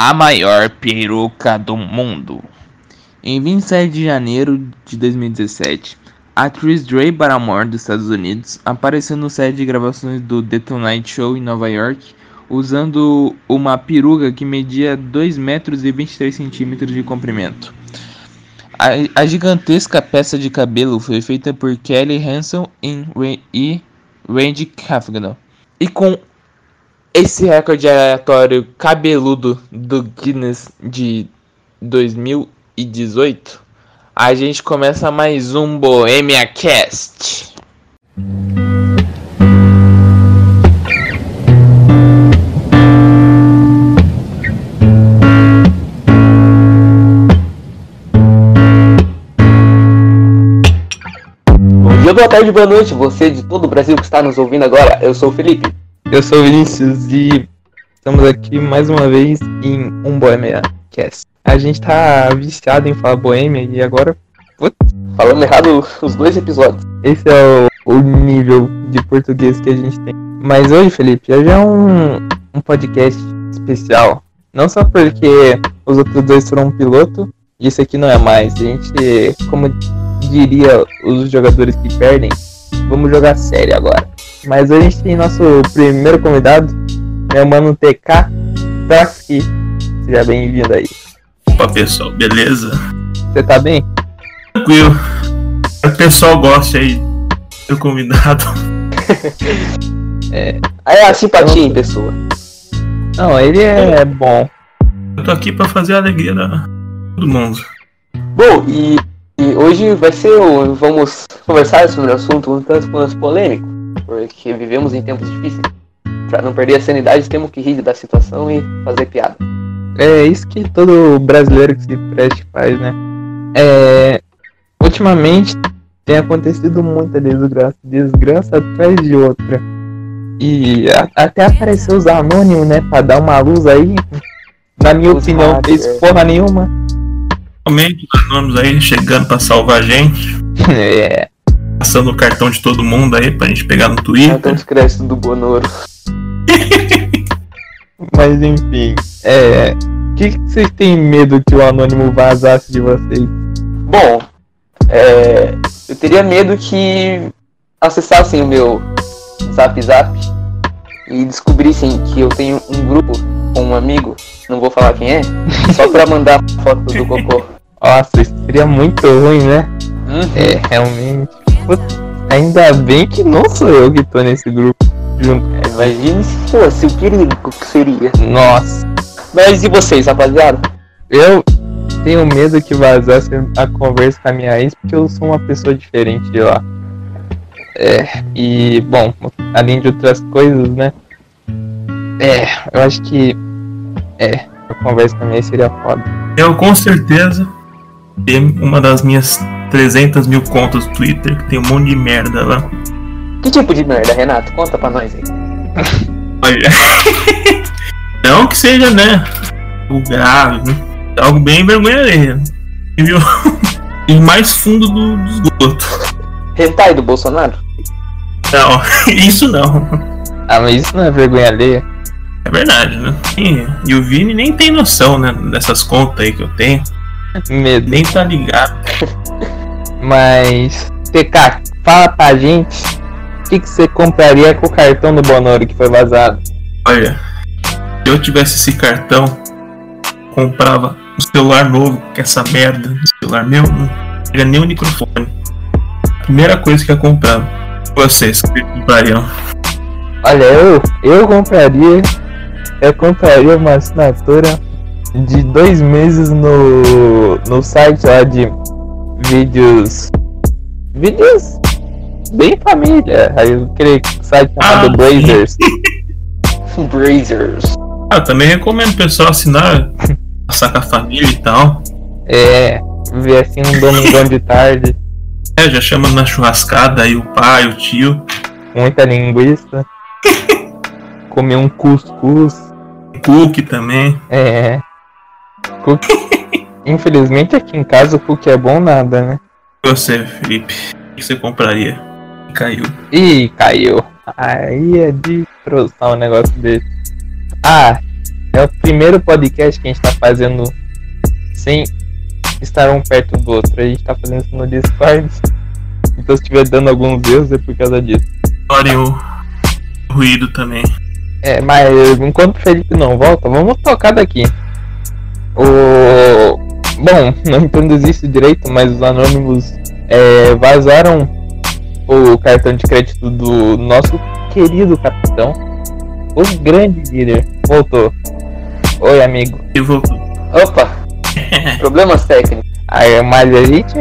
a maior peruca do mundo. Em 27 de janeiro de 2017, a atriz Dre Barrymore dos Estados Unidos apareceu no set de gravações do The Tonight Show em Nova York usando uma peruca que media 2 metros e 23 centímetros de comprimento. A, a, gigantesca peça de cabelo foi feita por Kelly Hanson e Randy Cavanaugh. E com esse recorde aleatório cabeludo do Guinness de 2018, a gente começa mais um Bohemia Cast. Boa tarde, boa noite, você de todo o Brasil que está nos ouvindo agora. Eu sou o Felipe. Eu sou o Vinícius e estamos aqui mais uma vez em um Bohemia Cast. A gente tá viciado em falar Bohemia e agora. Putz, falando errado os dois episódios. Esse é o, o, nível de português que a gente tem. Mas hoje, Felipe, hoje é um, um podcast especial. Não só porque os outros dois foram um piloto, e esse aqui não é mais. A gente, como diria os jogadores que perdem, vamos jogar sério agora. Mas hoje a gente tem nosso primeiro convidado, meu mano TK Traski. Seja bem-vindo aí. Opa pessoal, beleza? Você tá bem? Tranquilo. O pessoal gosta aí do convidado. é, é a simpatia em pessoa. Não, ele é bom. Eu tô aqui pra fazer a alegria da todo mundo. Bom, e, e hoje vai ser o. Vamos conversar sobre um assunto um tanto quanto polêmico porque vivemos em tempos difíceis. Para não perder a sanidade, temos que rir da situação e fazer piada. É isso que todo brasileiro que se preste faz, né? É, ultimamente tem acontecido muita desgraça, desgraça atrás de outra. E a, até apareceu os anônimos, né? Pra dar uma luz aí. Na minha os opinião, não fez porra nenhuma. Realmente, os anônimos aí chegando pra salvar a gente. é passando o cartão de todo mundo aí pra gente pegar no Twitter. Cartão de crédito do Bonoro. Mas enfim, é. O que, que vocês têm medo que o anônimo vazasse de vocês? Bom, é, eu teria medo que acessassem o meu Zap Zap e descobrissem que eu tenho um grupo com um amigo, não vou falar quem é, só pra mandar foto do cocô. Nossa, isso seria muito ruim, né? Uhum. É, realmente. Ainda bem que não sou eu que tô nesse grupo junto. Imagine se fosse, o perigo que seria. Nossa. Mas e vocês, rapaziada? Eu tenho medo que vazasse a conversa com a minha ex, porque eu sou uma pessoa diferente de lá. É, e, bom, além de outras coisas, né? É, eu acho que. É, a conversa com a minha ex seria foda. Eu, com certeza, uma das minhas 300 mil contas do Twitter, que tem um monte de merda lá. Que tipo de merda, Renato? Conta pra nós aí. Olha. Não que seja, né? Algo grave, né? Algo bem vergonha alheia. Viu? E mais fundo do, do esgoto. Hentai do Bolsonaro? Não, isso não. Ah, mas isso não é vergonha alheia. É verdade, né? E, e o Vini nem tem noção, né? Dessas contas aí que eu tenho. Medo. Nem tá ligado. Mas, TK, fala pra gente o que, que você compraria com o cartão do Bonoro que foi vazado. Olha, se eu tivesse esse cartão, comprava um celular novo, que essa merda, um celular meu, não pega nem o microfone. Primeira coisa que eu comprava. Vocês que comprariam? Olha, eu, eu compraria. Eu compraria uma assinatura de dois meses no, no site lá de vídeos. Vídeos bem família. Aí um site chamado ah, Blazers. Blazers. Ah, também recomendo o pessoal assinar, passar com a família e tal. É, ver assim um domingão de tarde. É, já chama na churrascada aí o pai, o tio. Muita linguiça. Comer um cuscuz. Cookie também. É. Cookie. Infelizmente aqui em casa o cookie é bom nada, né? Você, Felipe, o que você compraria? Caiu. Ih, caiu. Aí é de trouxar um negócio desse. Ah, É o primeiro podcast que a gente tá fazendo sem estar um perto do outro. A gente tá fazendo isso no Discord. Então se estiver dando alguns erros é por causa disso. Olha o ruído também. É, mas enquanto o Felipe não volta, vamos tocar daqui. O. Bom, não entendo isso direito, mas os anônimos é, vazaram o cartão de crédito do nosso querido capitão. O grande líder. Voltou. Oi, amigo. E voltou. Opa! Problemas técnicos. Aí, mas a gente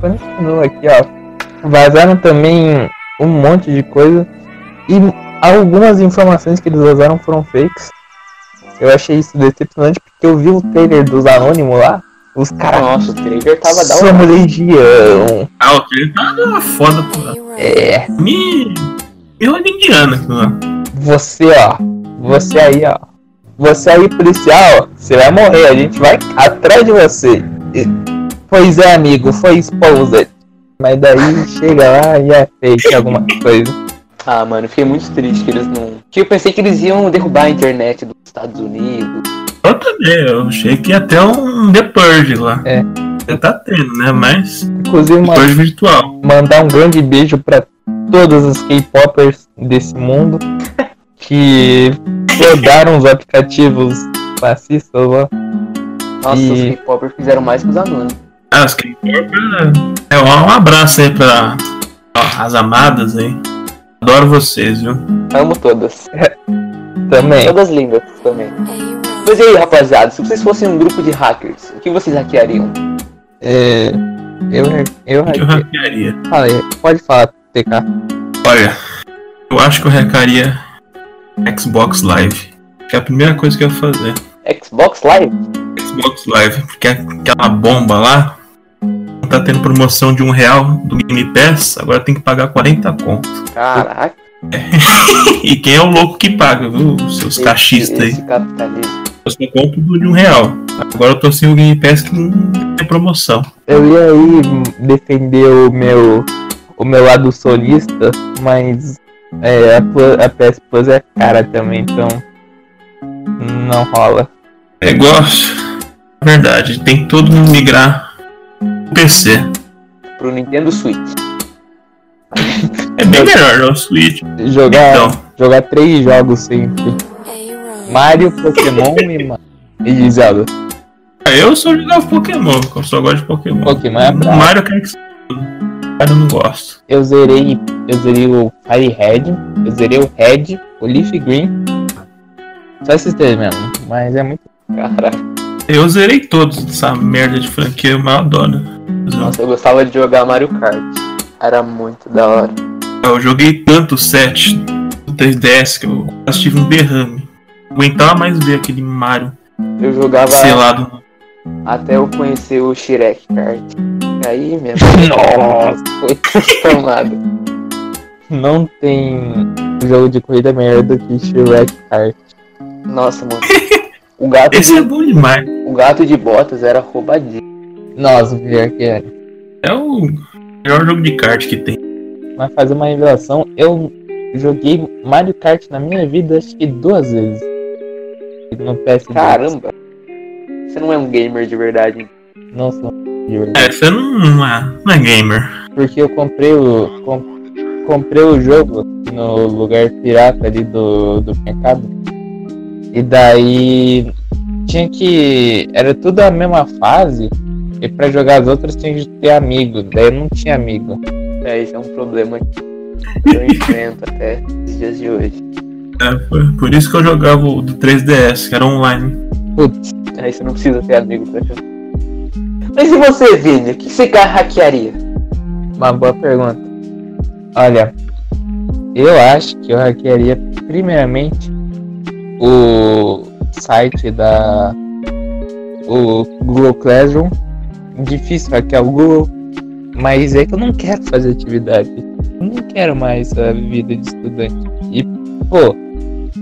continua aqui, ó. Vazaram também um monte de coisa. E algumas informações que eles vazaram foram fakes. Eu achei isso decepcionante porque eu vi o trailer dos Anônimos lá. Os caras Nossa, o trailer tava da hora. somos legião. Ah, o trailer tá foda, pô. É, Me. Me indiana lá. você, ó. Você aí, ó. Você aí, policial, você vai morrer. A gente vai atrás de você. E- Pois é, amigo, foi exposed. Mas daí chega lá e é fake alguma coisa. Ah, mano, fiquei muito triste que eles não. Que eu pensei que eles iam derrubar a internet dos Estados Unidos. Eu também, eu achei que ia ter um The Purge lá. É. Já tá tendo, né? Mas. Inclusive, uma, Purge virtual. mandar um grande beijo pra todas as K-popers desse mundo que rodaram os aplicativos fascistas lá. Nossa, E- os K-popers fizeram mais que os anônimos. Ah, os K-pop. É, um abraço aí pra ó, as amadas aí. Adoro vocês, viu? Amo todas. Também. Todas lindas também. Mas e aí, rapaziada, se vocês fossem um grupo de hackers, o que vocês hackeariam? É, eu, eu, que eu hackearia? falei, pode falar, TK. Olha, eu acho que eu hackearia Xbox Live. Que é a primeira coisa que eu ia fazer. Xbox Live? Xbox Live, porque aquela bomba lá tá tendo promoção de um real do Game Pass, agora tem que pagar 40 conto. Caraca. E quem é o louco que paga, viu? Os seus cachistas aí. Capitalismo. Eu só compro de um real. Agora eu tô sem o Game Pass que não tem promoção. Eu ia aí defender o meu, o meu lado sonista, mas é, a, a PS Plus é cara também, então não rola. Negócio. Verdade, tem que todo mundo migrar pro PC. Pro Nintendo Switch. É bem melhor, né? O Switch. Jogar, Então, jogar três jogos sempre: Mario, Pokémon e, e Zelda. eu só jogava Pokémon, eu só gosto de Pokémon. Pokémon é brabo. Mario eu quero que eu não gosto. Eu zerei, eu zerei o Fire Red, eu zerei o Red, o Leaf Green. Só esses três mesmo, mas é muito. Caraca. Eu zerei todos dessa merda de franquia, eu mais adoro. Nossa, eu gostava de jogar Mario Kart. Era muito da hora. Eu joguei tanto o 7 do 3DS que eu quase tive um derrame. Não aguentava mais ver aquele Mario Eu jogava selado. até eu conhecer o Shrek Kart. Aí mesmo. Nossa! Foi transformado. Não tem jogo de corrida melhor do que Shrek Kart. Nossa, mano. O gato, Esse é de, bom demais. o gato de botas era roubadinho. Nossa, pior que era. É o melhor jogo de kart que tem. Mas fazer uma revelação, eu joguei Mario Kart na minha vida acho que duas vezes. No PS2. Caramba. Você não é um gamer de verdade. Não sou de verdade. É, você não, não, é, não é gamer. Porque eu comprei o. com- comprei o jogo no lugar pirata ali do, do mercado. E daí tinha que. Era tudo a mesma fase. E pra jogar as outras tinha que ter amigo. Daí eu não tinha amigo. É, esse é um problema que eu enfrento até os dias de hoje. É, foi por isso que eu jogava o do 3DS, que era online. Putz, Aí você não precisa ter amigo pra jogar. Mas e você, Vini? O que você hackearia? uma boa pergunta. Olha, eu acho que eu hackearia primeiramente o site da o Google Classroom. Difícil hackear o Google, mas é que eu não quero fazer atividade. Eu não quero mais a vida de estudante. E, pô,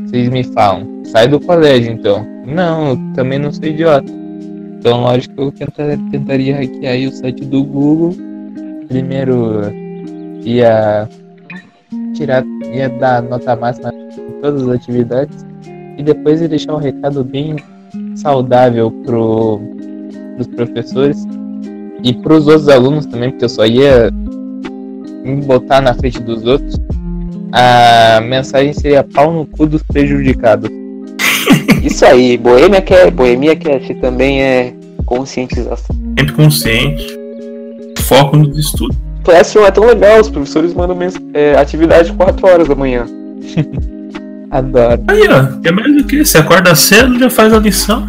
vocês me falam, sai do colégio então. Não, eu também não sou idiota. Então, lógico que eu tentar- tentaria hackear o site do Google. Primeiro ia tirar, ia dar nota máxima em todas as atividades. e depois eu deixar um recado bem saudável pro, pros professores e pros outros alunos também, porque eu só ia me botar na frente dos outros. A mensagem seria pau no cu dos prejudicados. Isso aí, Boêmia quer, Boemia Cast também é conscientização. Sempre consciente. Foco nos estudos. Classroom é tão legal, os professores mandam é, atividade 4 horas da manhã. Adoro. Aí, ó. É mais do que? Você acorda cedo já faz a lição.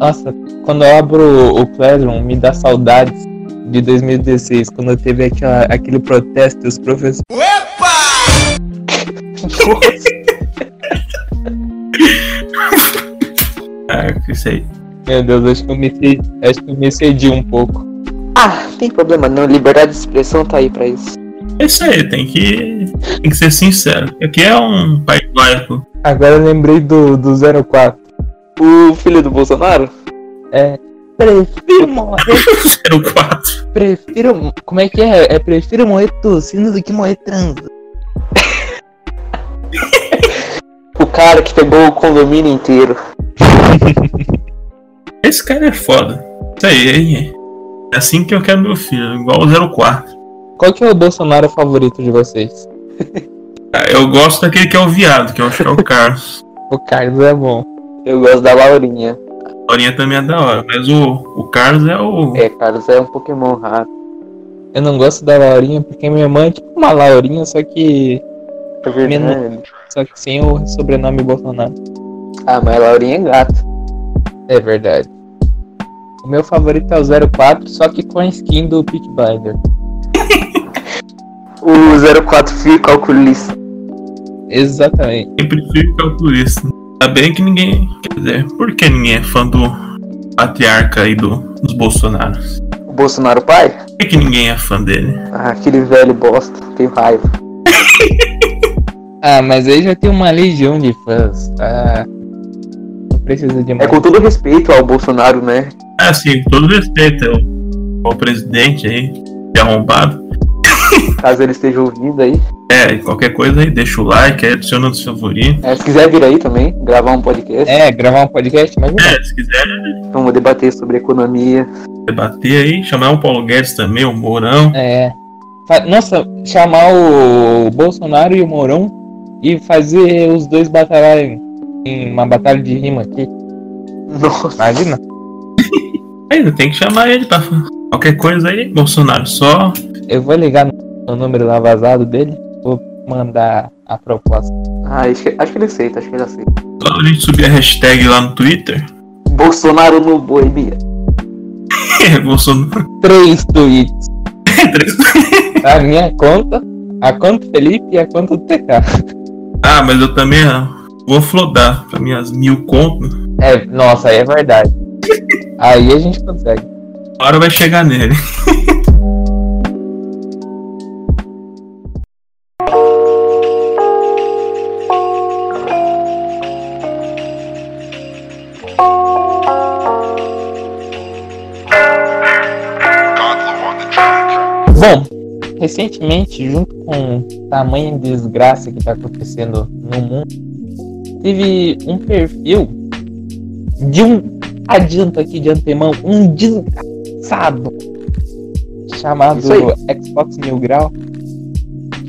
Nossa, quando eu abro o Classroom, me dá saudades de 2016, quando teve aquela, aquele protesto dos professores. Ah, isso aí. Meu Deus, acho que eu me, acho que eu me excedi um pouco. Ah, tem problema não, liberdade de expressão tá aí pra isso. É isso aí, tem que, tem que ser sincero. Aqui é um país laico. Agora eu lembrei do, do 04. O filho do Bolsonaro? É. Prefiro morrer. 04. Prefiro. Como é que é? É prefiro morrer tossindo do que morrer trans. O cara que pegou o condomínio inteiro. Esse cara é foda. Isso aí, aí. É assim que eu quero meu filho, igual o 04. Qual que é o Bolsonaro favorito de vocês? Ah, Eu gosto daquele que é o viado, que eu acho que é o Carlos. O Carlos é bom. Eu gosto da Laurinha. A Laurinha também é da hora, mas o, o Carlos é o. É, Carlos é um Pokémon raro. Eu não gosto da Laurinha porque minha irmã é tipo uma Laurinha, só que. É verdade. Só que sem o sobrenome Bolsonaro. Ah, mas a Laurinha é gato. É verdade. O meu favorito é o 04, só que com a skin do Peak Blinder. O 04 Fio Calculista. Exatamente. Sempre fui calculista. Ainda bem que ninguém. Quer dizer, por que ninguém é fã do patriarca aí do, dos Bolsonaros? O Bolsonaro pai? Por que, que ninguém é fã dele? Ah, aquele velho bosta. Tenho raiva. Ah, mas aí já tem uma legião de fãs. Tá? Não precisa de É mais. com todo respeito ao Bolsonaro, né? Ah, sim, com todo respeito ao, ao presidente aí, que é arrombado. Caso ele esteja ouvindo aí. É, e qualquer coisa aí, deixa o like, aí adiciona nos favoritos. É, se quiser vir aí também, gravar um podcast. É, gravar um podcast, mas É, se quiser Vamos debater sobre economia. debater aí, chamar o Paulo Guedes também, o Mourão. É. Nossa, chamar o Bolsonaro e o Mourão e fazer os dois batalharem em uma batalha de rima aqui. Nossa. Imagina? Ainda tem que chamar ele pra qualquer coisa aí, Bolsonaro. Só Eu vou ligar no número lá vazado dele, vou mandar a proposta. Ah, acho que, acho que ele aceita, acho que ele aceita. só a gente subir a hashtag lá no Twitter. Bolsonaro no Boemia. Bolsonaro. Três tweets. A minha conta, a conta do Felipe e a conta do TK. ah, mas eu também ó, vou flodar pra minhas mil contas. É, nossa, aí é verdade. Aí a gente consegue. A hora vai chegar nele. Recentemente, junto com tamanha desgraça que tá acontecendo no mundo, teve um perfil de um adianto aqui de antemão, um desgraçado chamado. Xbox Mil Grau,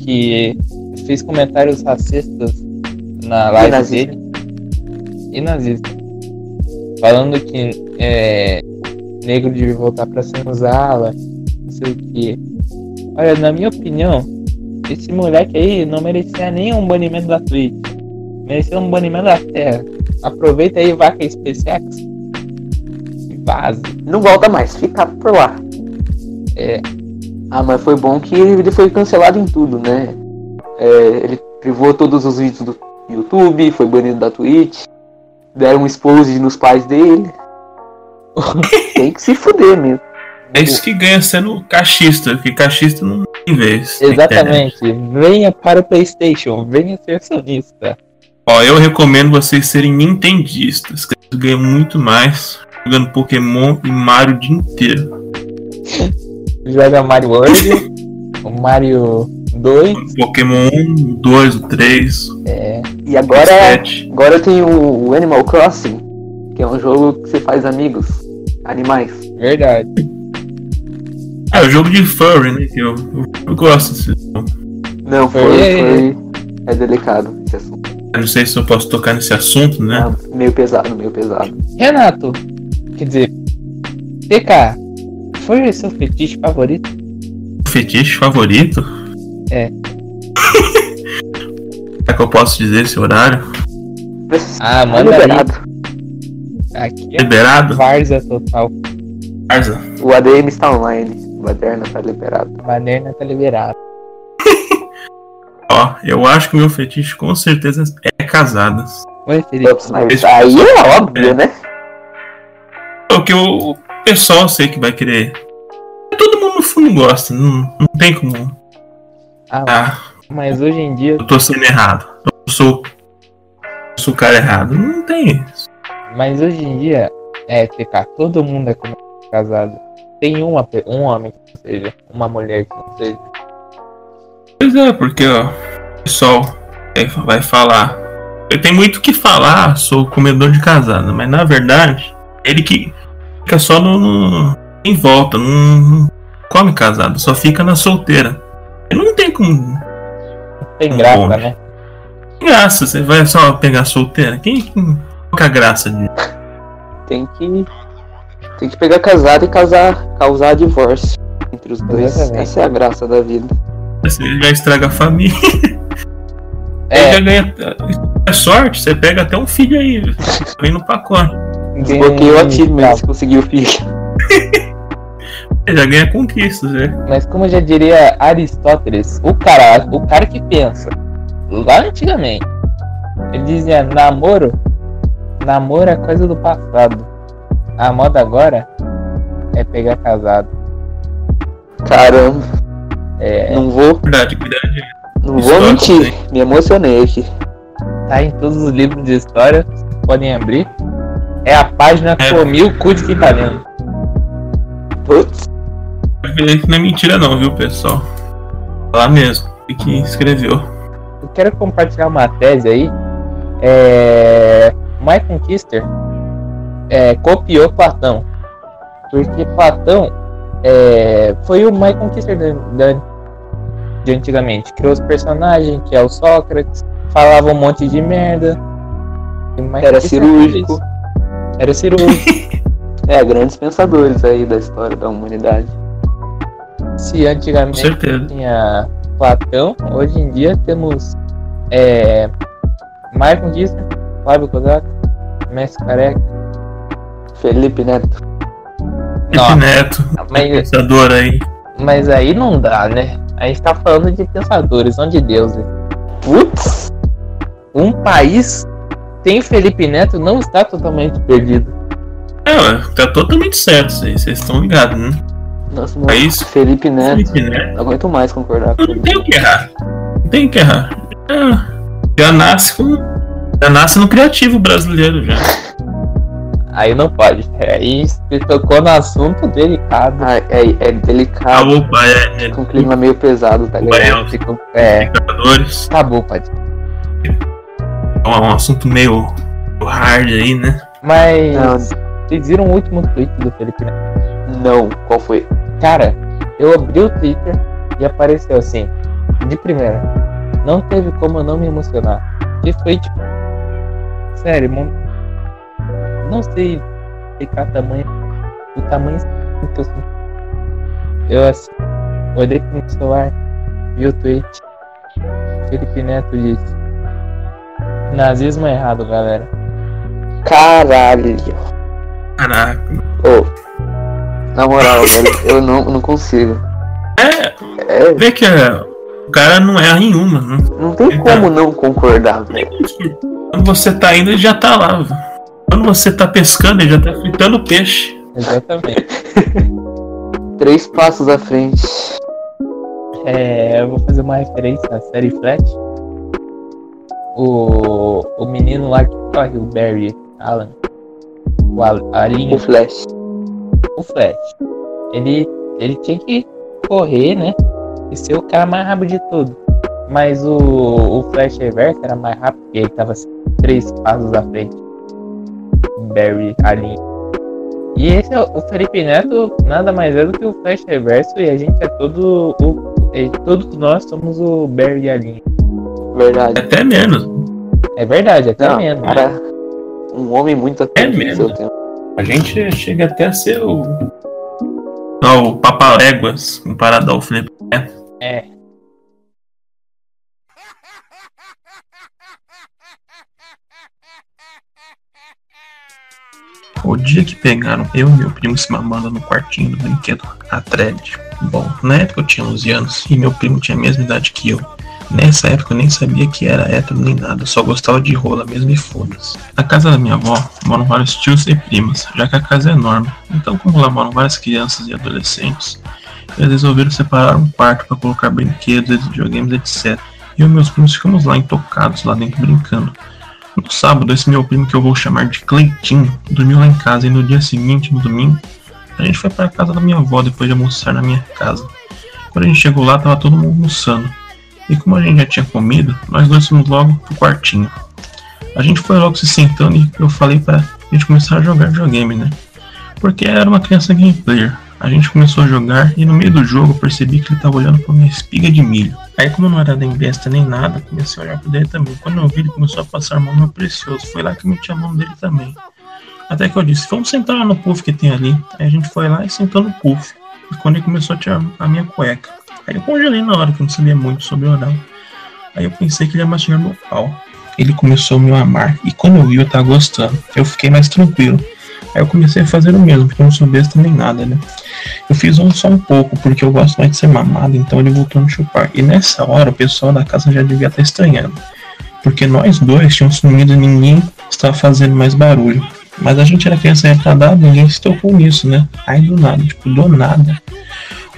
que fez comentários racistas na live nazista. dele e nazista, falando que é, negro devia voltar pra senzala, não sei o que. Olha, na minha opinião, esse moleque aí não merecia nem um banimento da Twitch. Merecia um banimento da Terra. Aproveita aí, vaca SpaceX. E vaze. Não volta mais, fica por lá. É. Ah, mas foi bom que ele foi cancelado em tudo, né? É, ele privou todos os vídeos do YouTube, foi banido da Twitch, deram um expose nos pais dele. Tem que se fuder mesmo. É isso que ganha sendo cachista, porque cachista não tem vez. Exatamente. Venha para o PlayStation. Venha ser sonista. Ó, eu recomendo vocês serem nintendistas, que vocês ganham muito mais jogando Pokémon e Mario o dia inteiro. Joga Mario World. o Mario 2. Pokémon 1, o 2, o 3. É. E agora, agora tem o Animal Crossing, que é um jogo que você faz amigos, animais. Verdade. É o jogo de furry, né? Que eu, eu, eu gosto desse jogo. Não, foi, Foi- foi é delicado esse assunto. Eu não sei se eu posso tocar nesse assunto, né? É meio pesado, meio pesado. Renato, quer dizer, PK, foi o seu fetiche favorito? Fetiche favorito? É. é que eu posso dizer esse horário? Ah, manda aí. liberado. Aqui é Liberado? Varza total. Arza. O ADM está online. Baderna tá liberado. Maderna tá liberado. Ó, eu acho que o meu fetiche com certeza é casadas. Oi, Felipe. Mas aí é óbvio, né? É o que o, pessoal eu sei que vai querer. Todo mundo no fundo gosta, não, não tem como. Ah, Ah, mas hoje em dia, eu tô sendo errado. Eu sou. Eu sou o cara errado. Não tem isso. mas hoje em dia, é, PK, todo mundo é como casado. Tem uma, um homem que não seja, uma mulher que não seja. Pois é, porque ó, o pessoal vai falar. Eu tenho muito o que falar, sou comedor de casada, mas na verdade, ele que fica só no, no- em volta, não, não come casado, só fica na solteira. Ele não tem como Tem Um graça, homem. né? graça, você vai só pegar solteira. Quem quem- qual que é a graça disso? Tem que. Tem que pegar casado e casar, causar divórcio entre os dois. Exatamente. Essa é a graça da vida. Você já estraga a família, É, já ganha. É sorte, você pega até um filho aí, vem no pacote. Desbloqueio o Tá. achievement se conseguir o filho. Já ganha conquistas, né? Mas como já diria Aristóteles, o cara, o cara que pensa, lá antigamente, ele dizia namoro, namoro é coisa do passado. A moda agora é pegar casado. Caramba, É, não vou, Verdade, verdade. não Isso vou mentir. Me emocionei aqui. tá em todos os livros de história, vocês podem abrir. É a página É. comiu o cu de quem tá lendo. Putz, não é mentira não, viu, pessoal? Lá mesmo, e que escreveu. Eu quero compartilhar uma tese aí. É... Michael Kister é, copiou Platão. Porque Platão é, foi o Michael Kister da, da- de antigamente. Criou os personagens, que é o Sócrates, falava um monte de merda. E Michael era cirúrgico. Era cirúrgico. É, grandes pensadores aí da história da humanidade. Se antigamente certeza. tinha Platão, hoje em dia temos é, Michael Kister, Flávio Kozak, Messi Careca. Felipe Neto. Felipe Nossa, Neto, mas, pensador aí. mas aí não dá, né? A gente tá falando de pensadores, não de deuses. Putz, Um país sem Felipe Neto não está totalmente perdido. É, tá totalmente certo isso aí, vocês estão ligados, né? nossa, É isso? Felipe Neto. Felipe Neto, Não aguento mais concordar com não tem o que errar. Não tem o que errar. É, já nasce com. Já nasce no criativo brasileiro já. Aí não pode. Aí você tocou no assunto delicado. Ah, é, é delicado, opa, é, é com um clima meio pesado, tá ligado? Ficou, é, jogadores. acabou, pode. É um assunto meio, meio hard aí, né? Mas Não. vocês viram o último tweet do Felipe Neto? Não, qual foi? Cara, eu abri o Twitter e apareceu assim, de primeira. Não teve como eu não me emocionar. E foi tipo. Sério, mano. Não sei explicar tamanho. O tamanho que eu senti. Eu assim. Olhei pro meu celular, vi o tweet. Felipe Neto disse. Nazismo é errado, galera. Caralho. Caraca. Ô, na moral, velho, eu não, não consigo. É, É, vê que é, o cara não erra em uma, né? não tem como não concordar, velho. Quando você tá indo, ele já tá lá. velho. Quando você tá pescando, ele já tá fritando peixe. Exatamente. Três passos à frente. É, eu vou fazer uma referência à série Flash. O, o menino lá que corre, o Barry Allen. O Al- Arinho, O Flash. o Flash. Ele, ele tinha que correr, né? E ser o cara mais rápido de tudo. Mas o, o Flash Reverso era mais rápido, porque ele tava assim, três passos à frente. Barry ali. E esse é o Felipe Neto nada mais é do que o Flash Reverso e a gente é todo o. todos nós somos o Barry ali. Verdade. Até menos. É verdade, até Não, menos. cara, um homem muito no mesmo? A gente chega até a ser o. Ó, o Papaléguas comparado ao Felipe Neto. É. O dia que pegaram eu e meu primo se mamando no quartinho do brinquedo, a thread. Bom, na época eu tinha 11 anos e meu primo tinha a mesma idade que eu. Nessa época eu nem sabia que era hétero nem nada, só gostava de rola mesmo e foda-se. Na casa da minha avó moram vários tios e primas, já que a casa é enorme. Então, como lá moram várias crianças e adolescentes, eles resolveram separar um quarto para colocar brinquedos, videogames, etc. E eu e meus primos ficamos lá intocados, lá dentro brincando. No sábado, esse meu primo que eu vou chamar de Cleitinho dormiu lá em casa e no dia seguinte, no domingo, a gente foi para casa da minha avó depois de almoçar na minha casa. Quando a gente chegou lá, tava todo mundo almoçando. E como a gente já tinha comido, nós dois fomos logo pro quartinho. A gente foi logo se sentando e eu falei pra gente começar a jogar videogame, né? Porque era uma criança game player. A gente começou a jogar e no meio do jogo eu percebi que ele tava olhando pra minha espiga de milho. Aí como não era nem besta nem nada, comecei a olhar pra dele também. Quando eu vi, ele começou a passar a mão no meu precioso. Foi lá que a mão dele também. Até que eu disse, vamos sentar lá no puff que tem ali. Aí a gente foi lá e sentou no puff. E quando ele começou a tirar a minha cueca. Aí eu congelei na hora, que eu não sabia muito sobre oral. Aí eu pensei que ele ia mastigar meu pau. Ele começou a me amar. E quando eu vi, eu tava gostando. Eu fiquei mais tranquilo. Aí eu comecei a fazer o mesmo, porque eu não sou besta nem nada, né? Eu fiz um só um pouco, porque eu gosto mais de ser mamado, então ele voltou a me chupar. E nessa hora o pessoal da casa já devia estar estranhando. Porque nós dois tínhamos sumido e ninguém estava fazendo mais barulho. Mas a gente era criança retardada, ninguém se tocou nisso, né? Aí do nada, tipo, do nada.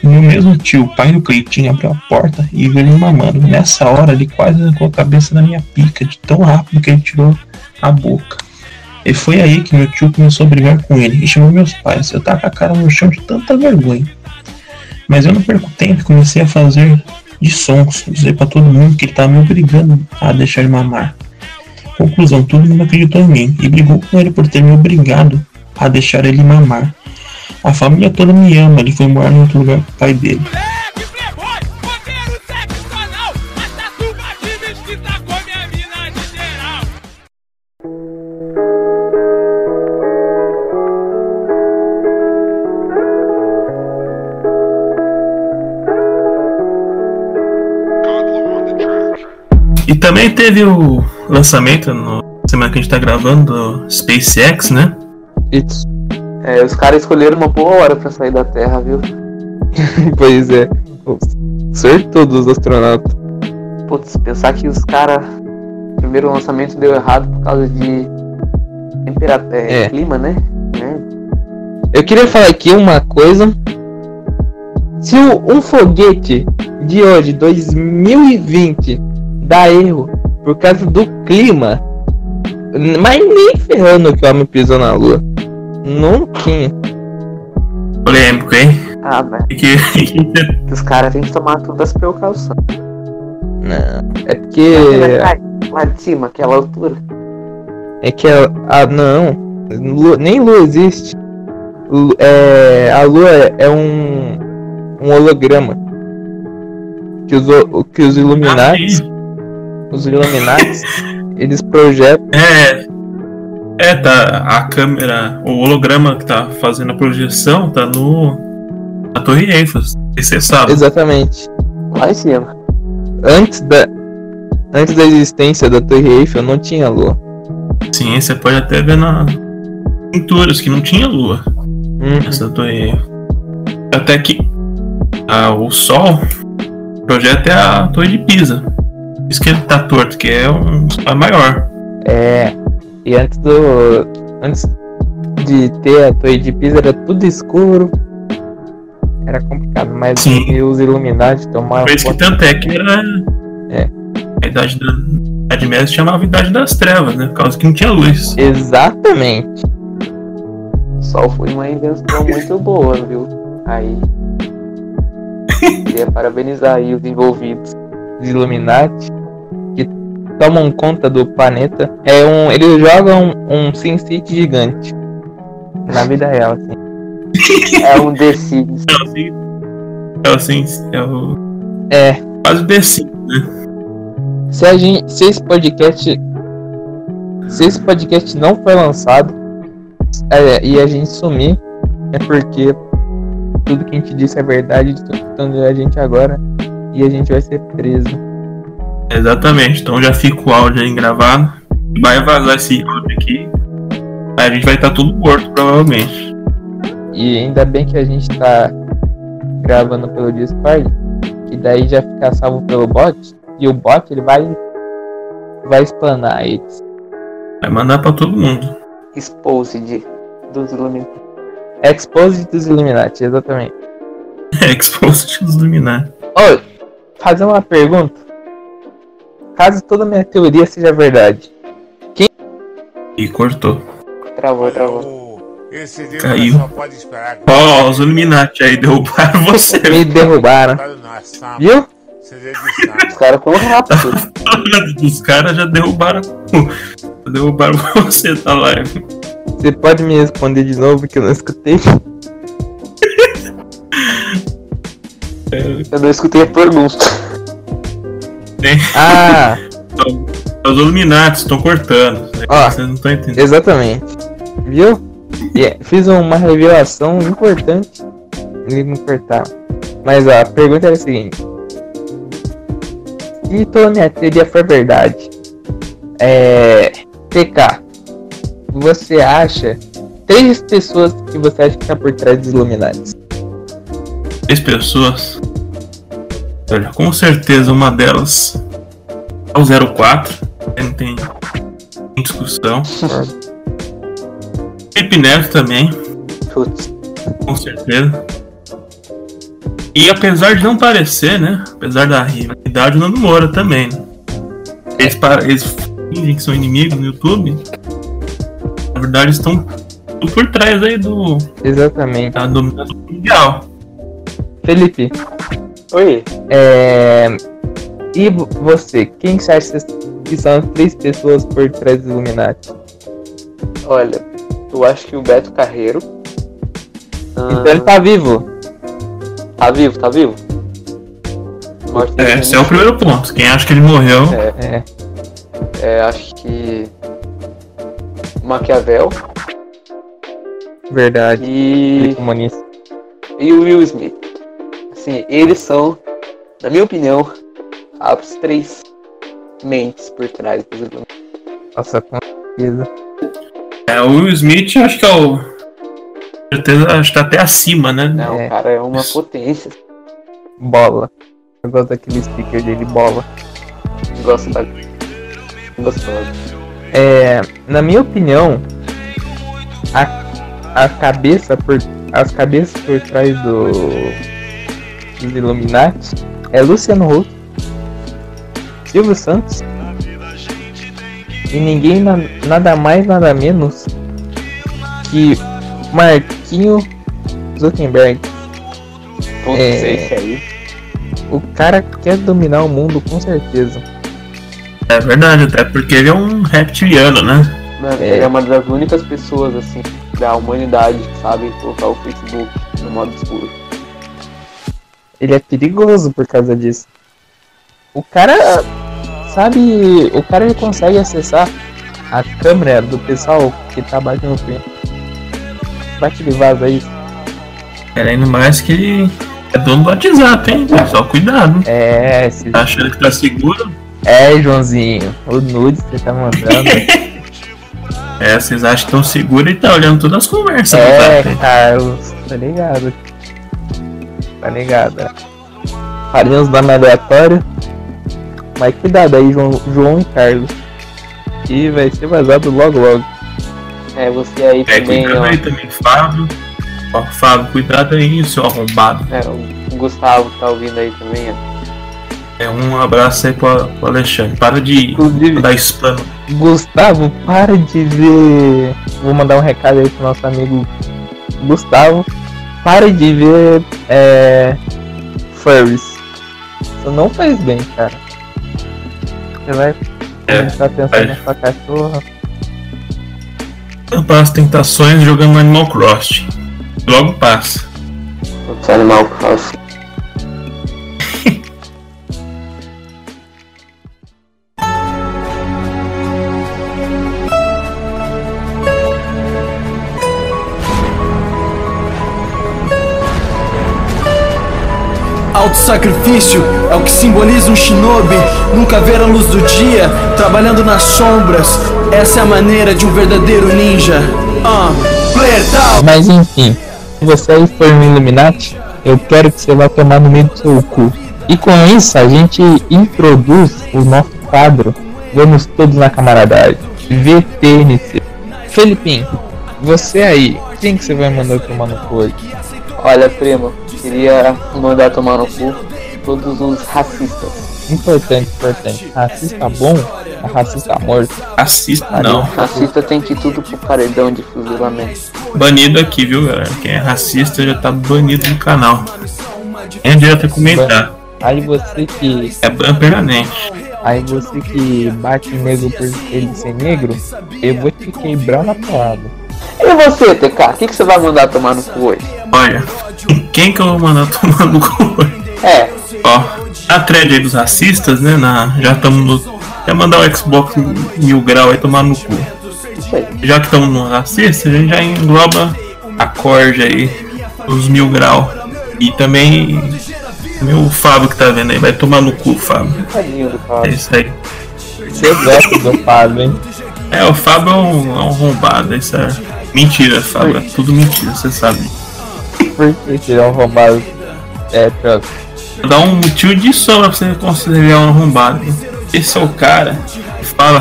O meu mesmo tio, o pai do Cleitinho, abriu a porta e viu ele mamando. Nessa hora, ele quase arrancou a cabeça da minha pica, de tão rápido que ele tirou a boca. E foi aí que meu tio começou a brigar com ele e chamou meus pais. Eu tava com a cara no chão de tanta vergonha. Mas eu não perco tempo e comecei a fazer de sons, dizer pra todo mundo que ele tava me obrigando a deixar ele mamar. Conclusão, todo mundo acreditou em mim e brigou com ele por ter me obrigado a deixar ele mamar. A família toda me ama, ele foi morar em outro lugar com o pai dele. Também teve o lançamento, no semana que a gente tá gravando, do SpaceX, né? Isso. É, os caras escolheram uma boa hora pra sair da Terra, viu? Pois é. Acertou dos astronautas. Putz, pensar que os caras. Primeiro lançamento deu errado por causa de. Temperatura. É, É. clima, né? É. Eu queria falar aqui uma coisa. Se o- um foguete de hoje, 2020, dá erro por causa do clima, mas nem ferrando que o homem pisou na lua. Não tinha. Polêmico, hein? Ah, velho. Que Os caras têm que tomar todas as precauções. Não. É porque. Lá de cima, aquela altura. É que a. Ah, não. Lua- nem lua existe. Lu- é, a lua é, é um. Um holograma. Que os, que os Illuminati. Os Illuminati. eles projetam. É. É, tá. A câmera, o holograma que tá fazendo a projeção tá no. Na Torre Eiffel. Você sabe. Exatamente. Lá em cima. Antes da. Antes da existência da Torre Eiffel não tinha lua. Sim, você pode até ver na pinturas que não tinha lua Hum, nessa Torre Eiffel. Até que ah, o Sol é a Torre de Pisa. Por Isso que ele tá torto, que é um é maior. É. E antes do. Antes de ter a Torre de Pisa era tudo escuro. Era complicado, mas Sim. os Illuminati tomaram Por isso que tanto é que era. É. A idade da. A Idade Média se chamava Idade das Trevas, né? Por causa que não tinha luz. Exatamente. O sol foi uma invenção muito boa, viu? Aí. Queria parabenizar aí os envolvidos. dos Illuminati tomam conta do planeta. É um, eles jogam um Sin City gigante na vida real, assim. É um The Sims. É. É assim. É o. É, Quase The Sims, né? se a gente, se esse podcast, se esse podcast não for lançado é, e a gente sumir, é porque tudo que a gente disse é verdade, estão escutando a gente agora e a gente vai ser preso. Exatamente. Então já fica o áudio aí gravado. Vai vazar esse áudio aqui. Aí a gente vai estar tudo morto, provavelmente. E ainda bem que a gente tá gravando pelo Discord, que daí já fica salvo pelo bot, e o bot ele vai vai explanar eles. Vai mandar pra todo mundo. Exposed dos Illuminati. Expose dos Illuminati, exatamente. Exposed dos Illuminati. Ô, fazer uma pergunta. Caso toda minha teoria seja verdade, E cortou. Travou, travou. Ô, Esse Caiu. só pode esperar. Ó, os Illuminati aí derrubaram você. me derrubaram, viu? Os caras rápidos. Os caras já derrubaram. já Derrubaram você da live. Você pode me responder de novo que eu não escutei? Eu não escutei a pergunta. Ah, Os Illuminati estão cortando. né? Ó. Vocês não estão entendendo. exatamente. Viu? E é, fiz uma revelação importante. Eles não cortaram. Mas ó, a pergunta era a seguinte. Se toda minha teoria for verdade, é. TK, você acha três pessoas que você acha que tá por trás dos Illuminati? Três pessoas. Olha, com certeza uma delas é o 04. Não tem discussão. Felipe Neto também, Putz. com certeza. E apesar de não parecer, né? Apesar da rivalidade, o Nando Moura também. Né? Eles, pa- eles fingem que são inimigos no YouTube. Na verdade, estão por trás aí do, Exatamente. da dominação mundial. Felipe, Oi. é. E vo- você, quem você acha que são as três pessoas por trás dos Illuminati? Olha, eu acho que o Beto Carreiro. Ah, Então ele tá vivo. tá vivo, tá vivo? Morto É, esse é o primeiro ponto. Quem acha que ele morreu É, É, é, acho que. Maquiavel verdade. É e, comunista. e o Will Smith. Assim, eles são, na minha opinião, as três mentes por trás dos Illuminati. Nossa, com certeza. É, o Will Smith acho que é o. Com certeza acho que tá até acima, né? Não, É. o cara é uma potência. Bola. Eu gosto daquele sticker dele, bola. Gosto da. Gostosa. É, na minha opinião, a, a cabeça por. As cabeças por trás do. Dos Illuminati é Luciano Huck, Silvio Santos e ninguém na- nada mais nada menos que Marquinho Zuckerberg. Putz, É. esse aí. O cara quer dominar o mundo com certeza. É verdade, até porque ele é um reptiliano, né? Mano, É. ele é uma das únicas pessoas, assim, da humanidade que sabem colocar o Facebook no modo escuro. Ele é perigoso por causa disso. O cara, sabe, o cara ele consegue acessar a câmera do pessoal que tá batendo no pé. Que ele vaza isso. Querendo mais que ele é dono do WhatsApp, hein? Pessoal, cuidado. É, se... Tá achando que tá seguro? é, Joãozinho, o nude que você tá mandando. É, vocês acham que estão seguros e tá olhando todas as conversas. é? Carlos, tá ligado? Tá ligado? Farinha os nomes aleatórios. Mas cuidado aí, João, João e Carlos. Que vai ser vazado logo logo. É, você aí É, também, cuidado ó. aí também, Fábio. Ó, Fábio, cuidado aí, seu arrombado. É, o Gustavo que tá ouvindo aí também, ó. É, um abraço aí pro, pro Alexandre. Para de Inclusive, dar spam. Gustavo, para de ver. Vou mandar um recado aí pro nosso amigo Gustavo. Para de ver é, furries. Isso não faz bem, cara. Você vai É, começar a pensar vai. na sua cachorra. Tampar as tentações jogando Animal Crossing. Logo passa. Animal Crossing. Autossacrifício é o que simboliza um shinobi, nunca ver a luz do dia, trabalhando nas sombras. Essa é a maneira de um verdadeiro ninja. Ah. Mas enfim, se você aí for um Illuminati, eu quero que você vá tomar no meio do seu cu. E com isso a gente introduz o nosso quadro Vamos Todos na Camaradagem. VTNC. Felipinho, você aí, quem que você vai mandar tomar no cu hoje? Olha, primo, queria mandar tomar no cu todos os racistas. Importante, importante. Racista bom, é racista morto. Assista, não. Racista tem que ir tudo pro paredão de fuzilamento. Banido aqui, viu, galera? Quem é racista já tá banido do canal. Nem adianta comentar. Aí você que. É ban permanente. Aí você que bate em negro por ele ser negro, eu vou te quebrar na porrada. E você, TK, o que, que você vai mandar tomar no cu hoje? Olha, quem que eu vou mandar tomar no cu? É, Ó, a thread aí dos racistas, né? Na, já estamos no. Quer mandar o Xbox mil grau aí tomar no cu. Já que estamos no racista, a gente já engloba a corja aí, os mil grau. E também o Fábio que tá vendo aí, vai tomar no cu, Fábio. Tadinho do É isso aí. Você gosta do Fábio, hein? É, o Fábio é um, é um arrombado, isso é. Mentira, Fábio, é tudo mentira, você sabe. Por que que ele é um roubado? É, troca. Dá um motivo de sobra pra você considerar um arrombado. Esse é o cara que fala,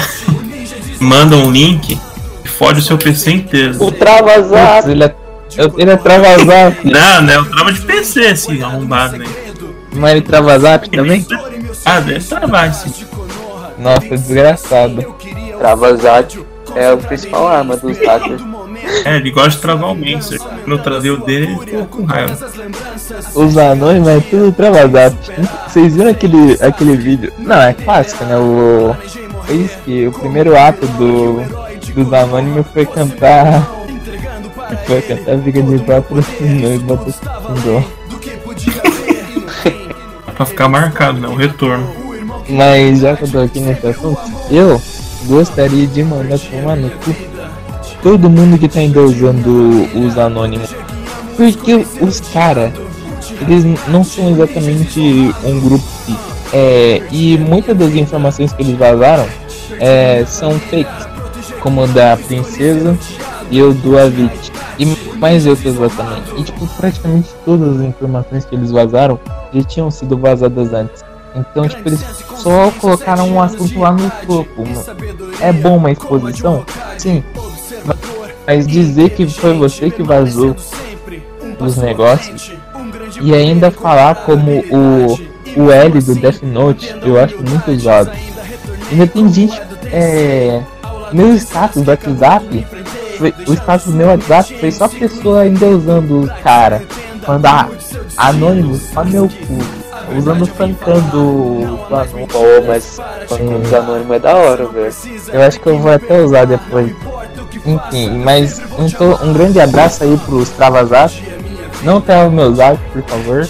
manda um link e fode o seu PC inteiro. O Travazap. Putz, ele é, ele é travazap, Não, né? O trava de PC, esse arrombado, né? mas ele travazap também? Ah, deve travar esse. Nossa, desgraçado. Travazap é a principal arma dos hackers. É, ele gosta de travar o Mancer. Eu travei o dele, ele ficou com raiva. Os anões, mas é tudo travazap. Vocês viram aquele, aquele vídeo? Não, é clássico, né? O. Isso que o primeiro ato do, dos anônimos foi cantar. Foi cantar Fica de patrocínio patrocinou. Pra ficar marcado, né? O retorno. Mas já que eu tô aqui nesse assunto, eu gostaria de mandar tomar no cu todo mundo que tá endeusando os anônimos. Porque os caras, eles não são exatamente um grupo. É, e muitas das informações que eles vazaram é, são fakes, como da princesa e o do Avit. E mais outras também. E tipo, praticamente todas as informações que eles vazaram já tinham sido vazadas antes. Então, tipo, eles só colocaram um assunto lá no topo. É bom uma exposição? Sim. Mas dizer que foi você que vazou os negócios e ainda falar como o, o L do Death Note, eu acho muito usado. Ainda tem gente. É, meu status do WhatsApp, foi- o status do meu WhatsApp foi só pessoa ainda usando o cara. Mandar anônimos pra meu cu. Usando o fancam do, anônimo. Pô, mas anônimos é da hora, velho. Eu acho que eu vou até usar depois. Enfim, mas um, to- um grande abraço aí pros Travazap. Não trava meu zap, por favor.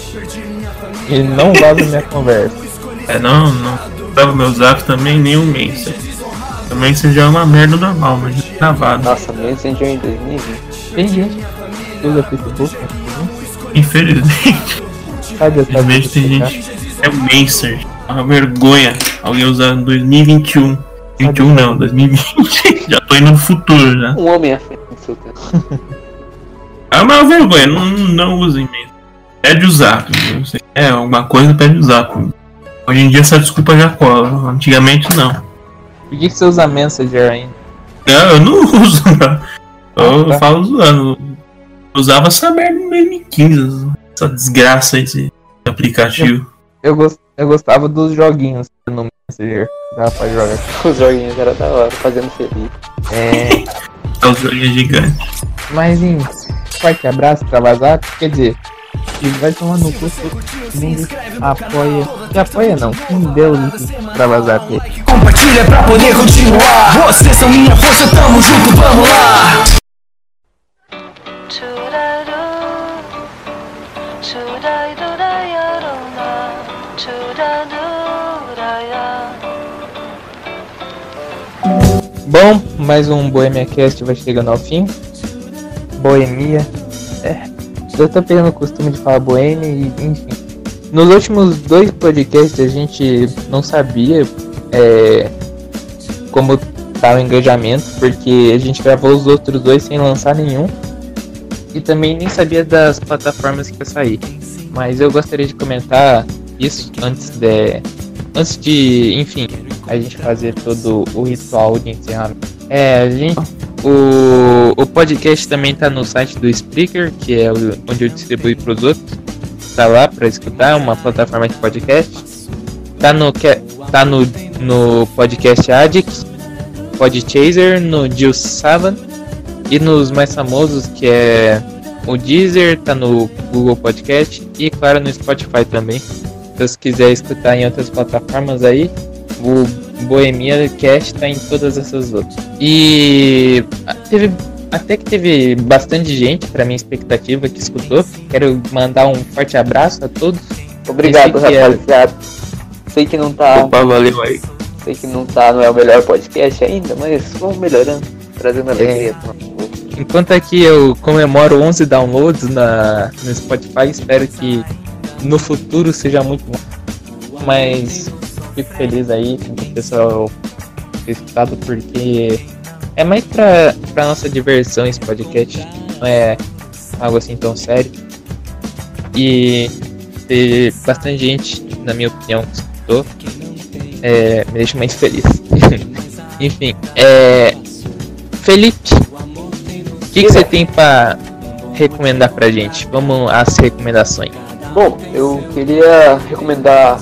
E não vaza minha conversa. É, não, não. Tava meu zap também, nem o Mancer. O já é uma merda normal, mas é travado. Nossa, Messenger em 2020. Tem gente que usa Facebook? Infelizmente. Cadê essa Infelizmente tem gente. É o Mancer. É uma vergonha alguém usar em 2021. 21 não, 2020. já tô indo no futuro já. Um homem à frente do seu tempo. É uma vergonha, não, não usem mesmo. Pede o zap. viu? Você quer alguma coisa, pede o zap. Hoje em dia essa desculpa já cola. Antigamente não. Por que, que você usa Messenger ainda? Não, eu não uso, não. Eu Ah, tá. falo zoando. Eu usava essa merda em 2015. Essa desgraça esse aplicativo. Eu, gos- eu gostava dos joguinhos no Messenger. Dava pra jogar. Os joguinhos eram da hora, fazendo feliz. É, É os joguinhos gigantes. mas em forte abraço, Travazap. Quer dizer, E vai tomar no cu mundo apoia. Que apoia não, quem deu o link pra vazar dele. Compartilha pra poder continuar. Vocês são minha força, tamo junto, vamos lá. Bom, mais um Bohemia Cast vai chegando ao fim. Boemia. É. Eu tô pegando o costume de falar boêmia e enfim. Nos últimos dois podcasts a gente não sabia é, como tá o engajamento, porque a gente gravou os outros dois sem lançar nenhum. E também nem sabia das plataformas que ia sair. Mas eu gostaria de comentar isso antes de. Antes de, enfim, a gente fazer todo o ritual de encerramento. É, a gente. O, o podcast também tá no site do Spreaker, que é onde eu distribuo pros outros. Tá lá pra escutar, uma plataforma de podcast. Tá no, tá no, no podcast Addict, Podchaser, no Jill Savan e nos mais famosos que é o Deezer, tá no Google Podcast e claro no Spotify também. Se você quiser escutar em outras plataformas aí, o Bohemia Cast tá em todas essas outras. E teve até que teve bastante gente, para minha expectativa, que escutou. Quero mandar um forte abraço a todos. Obrigado, que é- rapaziada. Sei que não tá. Opa, valeu aí. Sei que não tá, não é o melhor podcast ainda, mas vamos melhorando, trazendo alegria. povo. Enquanto aqui eu comemoro 11 downloads na, no Spotify, espero que no futuro seja muito bom. Mas fico feliz aí com o pessoal escutado, porque é mais pra, pra nossa diversão esse podcast, não é algo assim tão sério. E ter bastante gente, na minha opinião, que escutou, é, me deixa mais feliz. Enfim, é. Felipe, o que, você tem pra recomendar pra gente? Vamos às recomendações. Bom, eu queria recomendar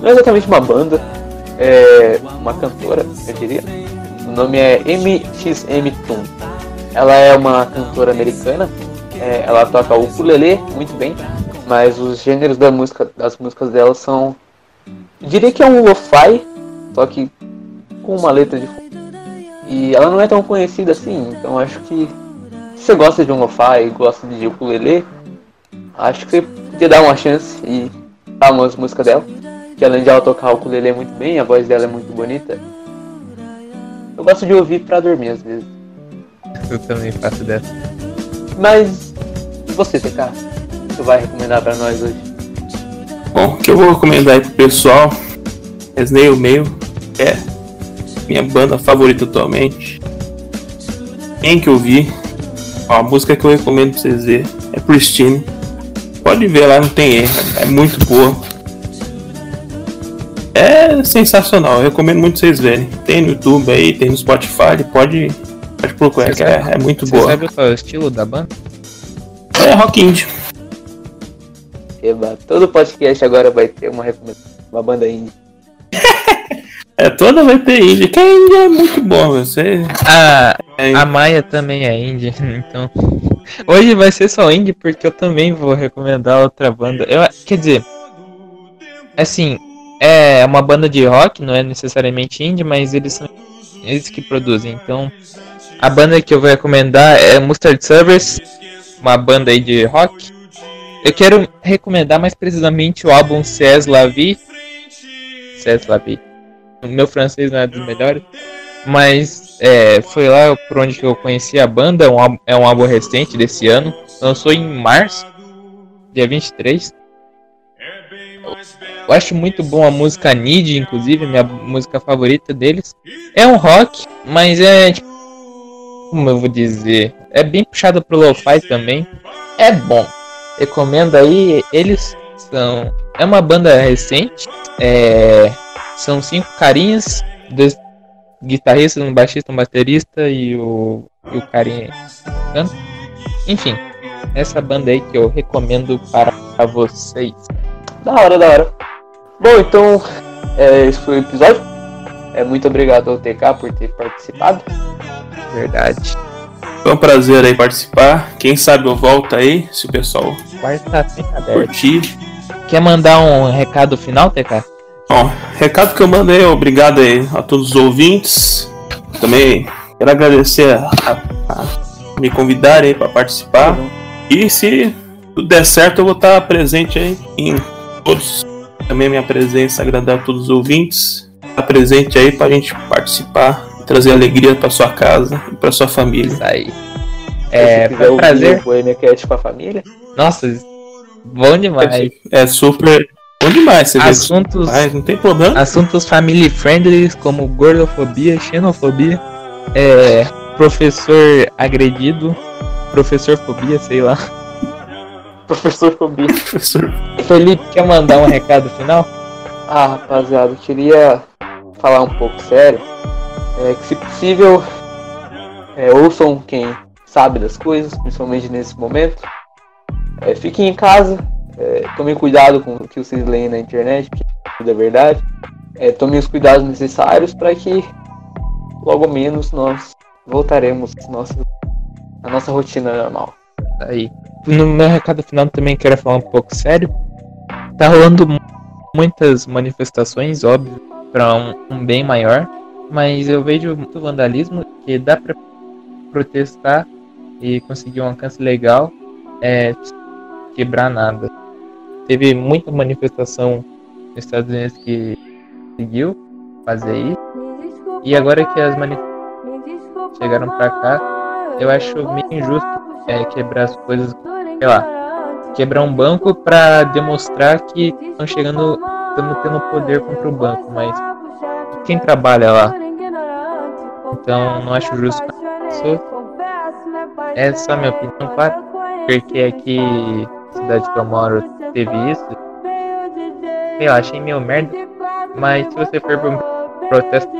não é exatamente uma banda, é uma cantora, eu diria. O nome é MXM Toon. Ela é uma cantora americana. é, ela toca o ukulele muito bem, mas os gêneros da música, das músicas dela são, eu diria que é um lo-fi, só que com uma letra de. E ela não é tão conhecida assim, então acho que se você gosta de um lo-fi e gosta de ukulele, acho que você podia dar uma chance e dar umas músicas dela. Que além de ela tocar o ukulele muito bem, a voz dela é muito bonita. Eu gosto de ouvir pra dormir às vezes. Eu também faço dessa. Mas e você, TK? Você vai recomendar pra nós hoje? Bom, o que eu vou recomendar aí pro pessoal é Snail Mail, é minha banda favorita atualmente. Tem que ouvir. Ó, a música que eu recomendo pra vocês verem é Pristine. Pode ver lá, não tem erro, é muito boa. É sensacional, eu recomendo muito vocês verem. Tem no YouTube aí, tem no Spotify, pode, pode procurar, que é, é muito Você boa. sabe qual é o estilo da banda? É rock indie. Eba, todo podcast agora vai ter uma recomendação, uma banda indie. É, toda vai ter indie, que a indie é muito bom, você. A, É, a Maia também é indie, então. Hoje vai ser só indie porque eu também vou recomendar outra banda. Eu, quer dizer, assim, é uma banda de rock, não é necessariamente indie, mas eles são eles que produzem. Então, a banda que eu vou recomendar é Mustard Servers, uma banda aí de rock. Eu quero recomendar mais precisamente o álbum C'est La Vie. C'est La Vie. O meu francês não é dos melhores. Mas é, foi lá por onde que eu conheci a banda. É um, álbum- é um álbum recente desse ano. Lançou em março, dia 23. Eu acho muito bom a música Need, inclusive, minha música favorita deles. É um rock, mas é tipo. Como eu vou dizer? É bem puxado pro lo-fi também. É bom. Recomendo aí. Eles são. É uma banda recente. É, são cinco carinhas. Dois guitarristas, um baixista, um baterista e o, e o carinha canta. Enfim, essa banda aí que eu recomendo para vocês. Da hora, da hora. Bom, então, é, esse foi o episódio. É, muito obrigado ao TK por ter participado. Verdade. Foi um prazer aí participar. Quem sabe eu volto aí, se o pessoal Quarta tá curtir. Quer mandar um recado final, TK? Bom, recado que eu mando aí, obrigado aí a todos os ouvintes. Também quero agradecer a, a me convidarem para participar. E se tudo der certo, eu vou estar presente aí em todos. Também minha presença agradar a todos os ouvintes. Estar presente aí para a gente participar trazer alegria para sua casa e para sua família. Isso aí. É, foi um prazer. o Bohemia Cat com a família. Nossa, bom demais. É super bom demais você vê. Assuntos, Mas não tem problema. assuntos family friendly como gordofobia, xenofobia, é, professor agredido, professor fobia, sei lá. Professor Fobia. Professor. Felipe, quer mandar um recado final? Ah, rapaziada, eu queria falar um pouco sério. É que se possível, é, ouçam quem sabe das coisas, principalmente nesse momento. É, fiquem em casa, é, tomem cuidado com o que vocês leem na internet, porque tudo é verdade. É, tomem os cuidados necessários para que logo menos nós voltaremos à nossa, à nossa rotina normal. Aí. No meu recado final também quero falar um pouco sério. Tá rolando mu- muitas manifestações, óbvio, para um, um bem maior, mas eu vejo muito vandalismo que dá para protestar e conseguir um alcance legal, é quebrar nada. Teve muita manifestação nos Estados Unidos que conseguiu fazer isso, e agora que as manifestações chegaram pra cá, eu acho meio injusto é, quebrar as coisas, sei lá, quebrar um banco pra demonstrar que estão chegando, estamos tendo poder contra o banco, mas quem trabalha lá? Então não acho justo pessoa. Essa é a minha opinião, claro, porque aqui na cidade que eu moro teve isso. Lá, achei meio merda, mas se você for pra um protesto,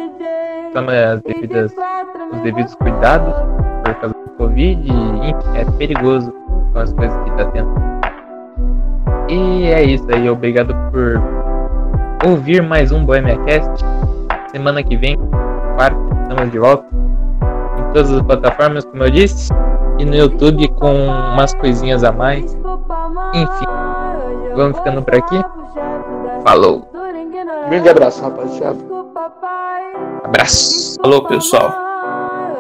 toma as devidas, os devidos cuidados por causa do Covid é perigoso com as coisas que tá tendo. E é isso aí, obrigado por ouvir mais um Bohemia Cast. Semana que vem, quarta, estamos de volta em todas as plataformas, como eu disse, e no YouTube com umas coisinhas a mais. Enfim, vamos ficando por aqui. Falou, Grande abraço, rapaziada. abraço. Falou, pessoal.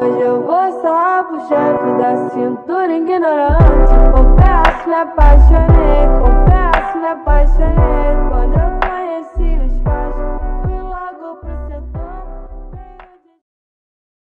Hoje eu vou só pro chefe da cintura ignorante. Confesso, me apaixonei. Confesso, me apaixonei. Quando eu conheci os pais.